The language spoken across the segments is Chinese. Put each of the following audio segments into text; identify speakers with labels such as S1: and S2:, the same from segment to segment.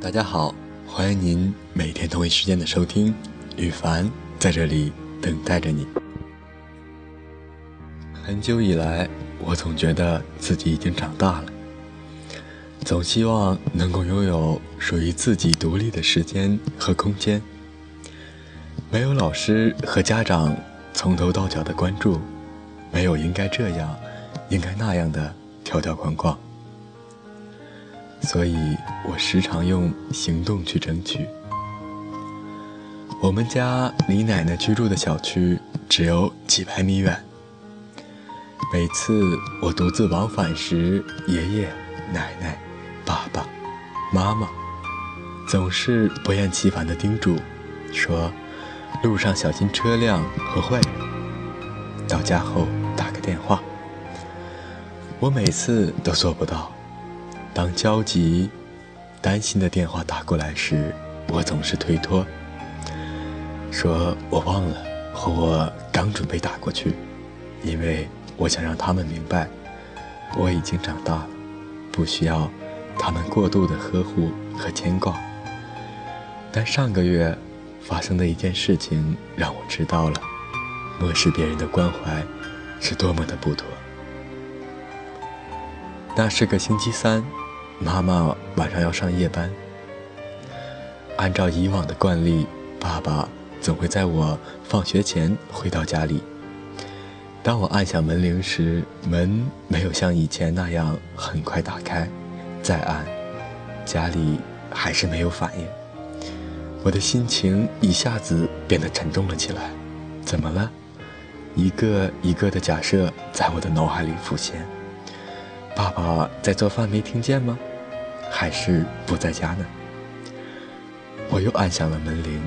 S1: 大家好，欢迎您每天同一时间的收听，羽凡在这里等待着你。很久以来，我总觉得自己已经长大了，总希望能够拥有属于自己独立的时间和空间，没有老师和家长从头到脚的关注，没有应该这样、应该那样的条条框框。所以我时常用行动去争取。我们家离奶奶居住的小区只有几百米远。每次我独自往返时，爷爷、奶奶、爸爸妈妈总是不厌其烦地叮嘱，说：“路上小心车辆和坏人。”到家后打个电话。我每次都做不到。当焦急、担心的电话打过来时，我总是推脱，说我忘了，或我刚准备打过去，因为我想让他们明白，我已经长大了，不需要他们过度的呵护和牵挂。但上个月发生的一件事情让我知道了，漠视别人的关怀是多么的不妥。那是个星期三。妈妈晚上要上夜班，按照以往的惯例，爸爸总会在我放学前回到家里。当我按响门铃时，门没有像以前那样很快打开，再按，家里还是没有反应。我的心情一下子变得沉重了起来。怎么了？一个一个的假设在我的脑海里浮现。爸爸在做饭，没听见吗？还是不在家呢？我又按响了门铃，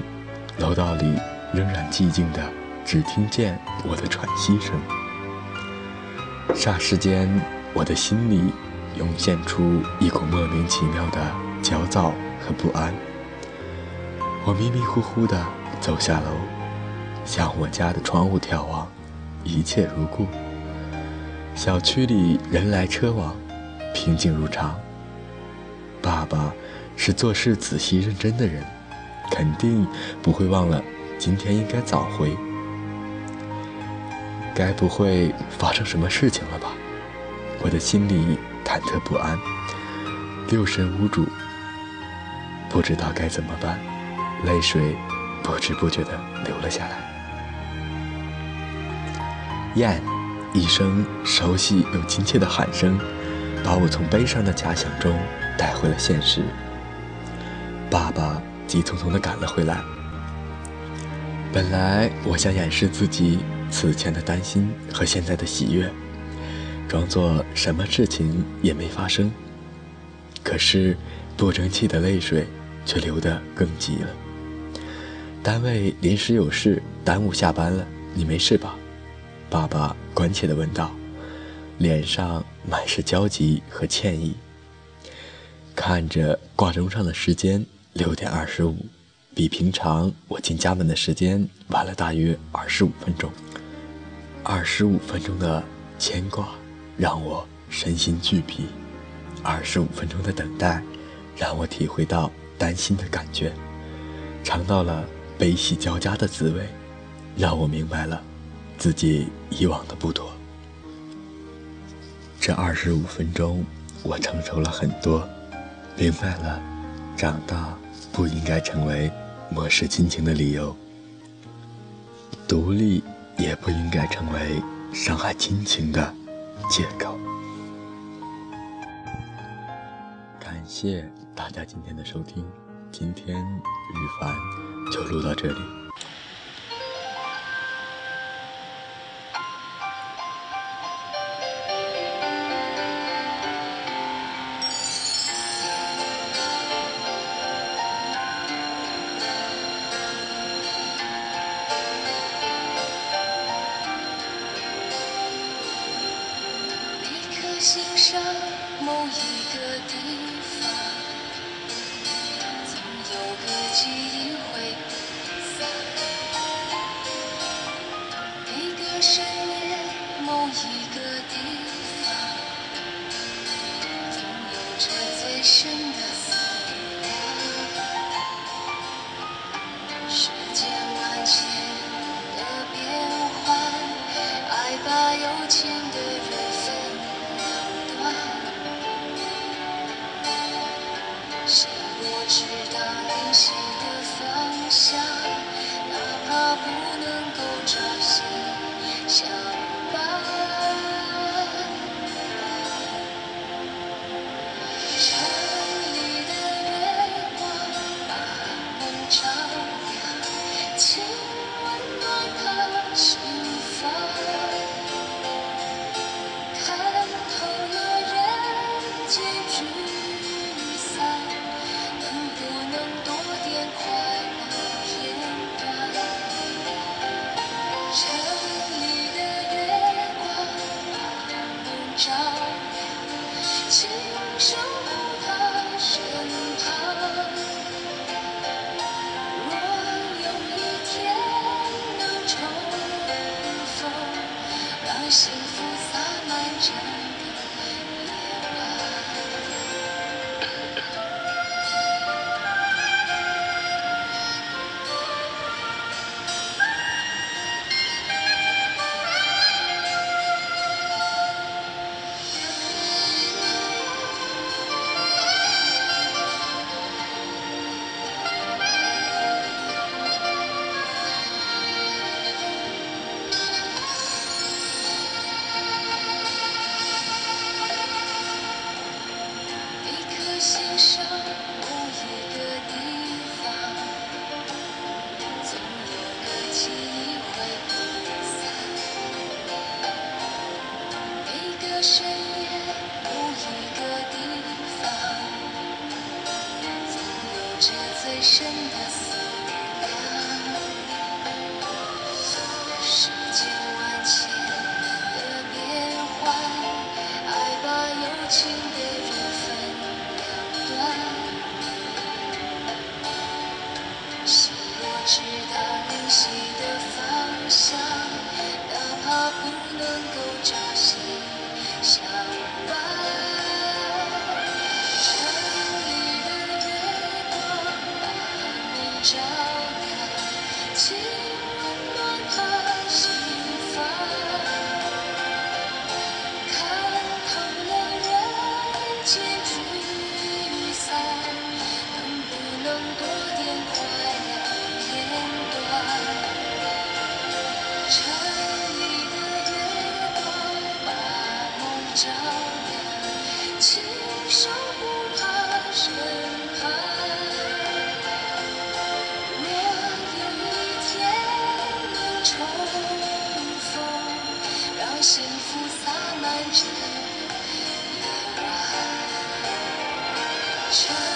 S1: 楼道里仍然寂静的，只听见我的喘息声。霎时间，我的心里涌现出一股莫名其妙的焦躁和不安。我迷迷糊糊的走下楼，向我家的窗户眺望，一切如故。小区里人来车往，平静如常。爸爸是做事仔细认真的人，肯定不会忘了今天应该早回。该不会发生什么事情了吧？我的心里忐忑不安，六神无主，不知道该怎么办，泪水不知不觉地流了下来。燕，一声熟悉又亲切的喊声，把我从悲伤的假想中。带回了现实。爸爸急匆匆地赶了回来。本来我想掩饰自己此前的担心和现在的喜悦，装作什么事情也没发生。可是不争气的泪水却流得更急了。单位临时有事耽误下班了，你没事吧？爸爸关切地问道，脸上满是焦急和歉意。看着挂钟上的时间，六点二十五，比平常我进家门的时间晚了大约二十五分钟。二十五分钟的牵挂让我身心俱疲，二十五分钟的等待让我体会到担心的感觉，尝到了悲喜交加的滋味，让我明白了自己以往的不妥。这二十五分钟，我承受了很多。明白了，长大不应该成为漠视亲情的理由，独立也不应该成为伤害亲情的借口。感谢大家今天的收听，今天雨凡就录到这里。
S2: 一结局深深的思。量世间万千的变幻爱把有情的人分两端照亮亲吻，暖和。sunshine.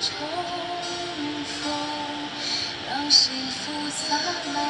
S2: 重逢，让幸福洒满。